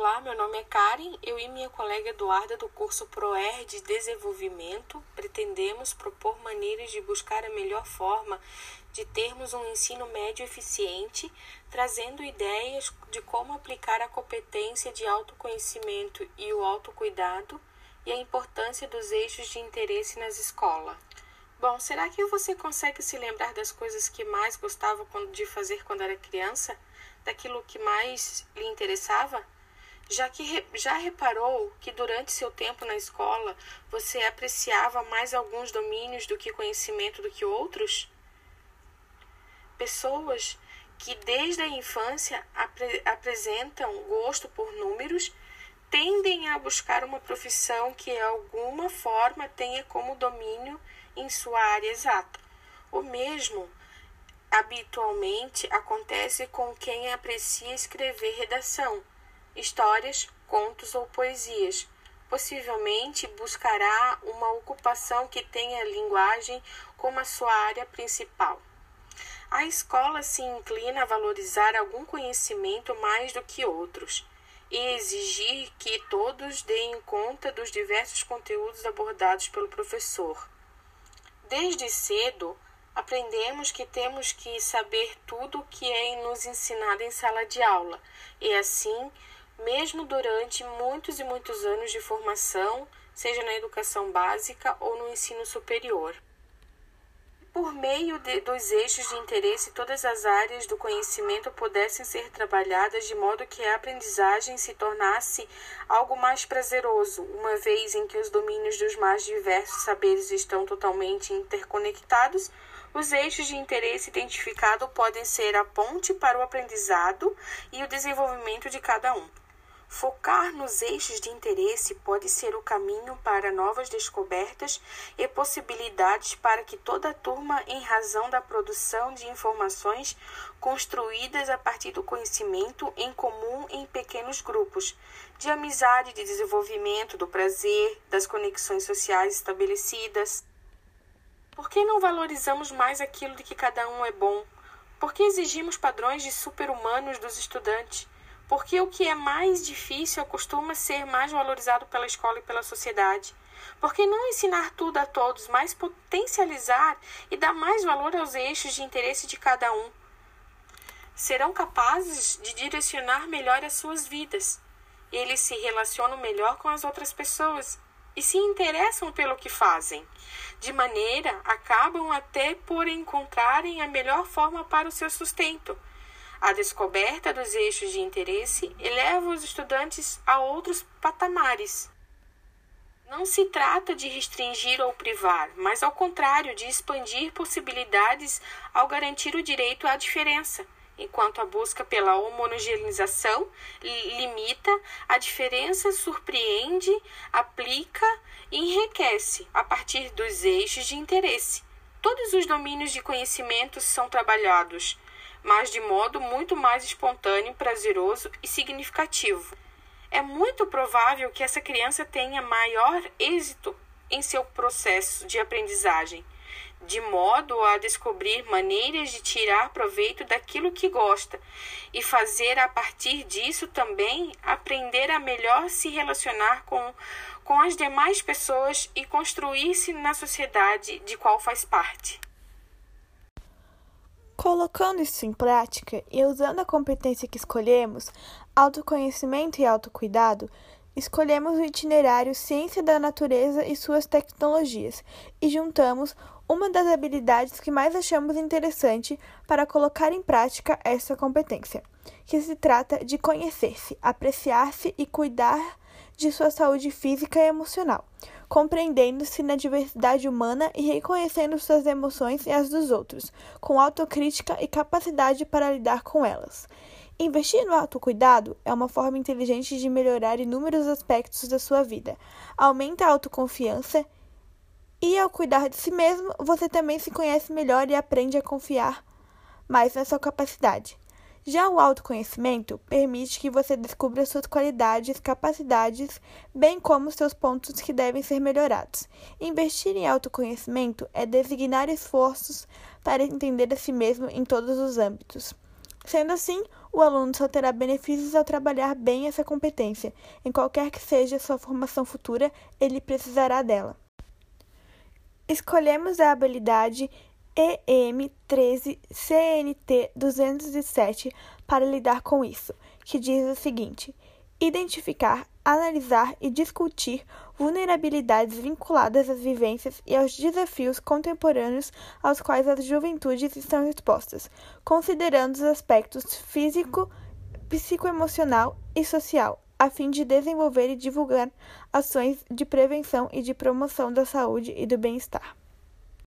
Olá, meu nome é Karen. Eu e minha colega Eduarda, do curso ProER de Desenvolvimento, pretendemos propor maneiras de buscar a melhor forma de termos um ensino médio eficiente, trazendo ideias de como aplicar a competência de autoconhecimento e o autocuidado e a importância dos eixos de interesse nas escolas. Bom, será que você consegue se lembrar das coisas que mais gostava de fazer quando era criança? Daquilo que mais lhe interessava? Já que já reparou que durante seu tempo na escola você apreciava mais alguns domínios do que conhecimento do que outros? Pessoas que desde a infância apre apresentam gosto por números tendem a buscar uma profissão que, de alguma forma, tenha como domínio em sua área exata. O mesmo habitualmente acontece com quem aprecia escrever redação, histórias, contos ou poesias. Possivelmente buscará uma ocupação que tenha a linguagem como a sua área principal. A escola se inclina a valorizar algum conhecimento mais do que outros e exigir que todos deem conta dos diversos conteúdos abordados pelo professor. Desde cedo, aprendemos que temos que saber tudo o que é nos ensinado em sala de aula, e assim, mesmo durante muitos e muitos anos de formação, seja na educação básica ou no ensino superior por meio de, dos eixos de interesse, todas as áreas do conhecimento pudessem ser trabalhadas de modo que a aprendizagem se tornasse algo mais prazeroso, uma vez em que os domínios dos mais diversos saberes estão totalmente interconectados. Os eixos de interesse identificado podem ser a ponte para o aprendizado e o desenvolvimento de cada um. Focar nos eixos de interesse pode ser o caminho para novas descobertas e possibilidades para que toda a turma, em razão da produção de informações construídas a partir do conhecimento em comum em pequenos grupos, de amizade, de desenvolvimento, do prazer, das conexões sociais estabelecidas. Por que não valorizamos mais aquilo de que cada um é bom? Por que exigimos padrões de super-humanos dos estudantes? Porque o que é mais difícil costuma ser mais valorizado pela escola e pela sociedade. Por que não ensinar tudo a todos, mas potencializar e dar mais valor aos eixos de interesse de cada um? Serão capazes de direcionar melhor as suas vidas. Eles se relacionam melhor com as outras pessoas e se interessam pelo que fazem. De maneira, acabam até por encontrarem a melhor forma para o seu sustento a descoberta dos eixos de interesse eleva os estudantes a outros patamares. Não se trata de restringir ou privar, mas ao contrário, de expandir possibilidades ao garantir o direito à diferença, enquanto a busca pela homogeneização limita, a diferença surpreende, aplica e enriquece a partir dos eixos de interesse. Todos os domínios de conhecimento são trabalhados mas de modo muito mais espontâneo, prazeroso e significativo. É muito provável que essa criança tenha maior êxito em seu processo de aprendizagem, de modo a descobrir maneiras de tirar proveito daquilo que gosta e fazer a partir disso também aprender a melhor se relacionar com, com as demais pessoas e construir-se na sociedade de qual faz parte. Colocando isso em prática e usando a competência que escolhemos, autoconhecimento e autocuidado, escolhemos o itinerário Ciência da Natureza e suas tecnologias e juntamos uma das habilidades que mais achamos interessante para colocar em prática essa competência, que se trata de conhecer-se, apreciar-se e cuidar de sua saúde física e emocional compreendendo-se na diversidade humana e reconhecendo suas emoções e as dos outros, com autocrítica e capacidade para lidar com elas. Investir no autocuidado é uma forma inteligente de melhorar inúmeros aspectos da sua vida. Aumenta a autoconfiança e, ao cuidar de si mesmo, você também se conhece melhor e aprende a confiar mais na sua capacidade. Já o autoconhecimento permite que você descubra suas qualidades, capacidades, bem como seus pontos que devem ser melhorados. Investir em autoconhecimento é designar esforços para entender a si mesmo em todos os âmbitos. Sendo assim, o aluno só terá benefícios ao trabalhar bem essa competência. Em qualquer que seja sua formação futura, ele precisará dela. Escolhemos a habilidade EM13-CNT-207 para lidar com isso, que diz o seguinte: identificar, analisar e discutir vulnerabilidades vinculadas às vivências e aos desafios contemporâneos aos quais as juventudes estão expostas, considerando os aspectos físico, psicoemocional e social, a fim de desenvolver e divulgar ações de prevenção e de promoção da saúde e do bem-estar.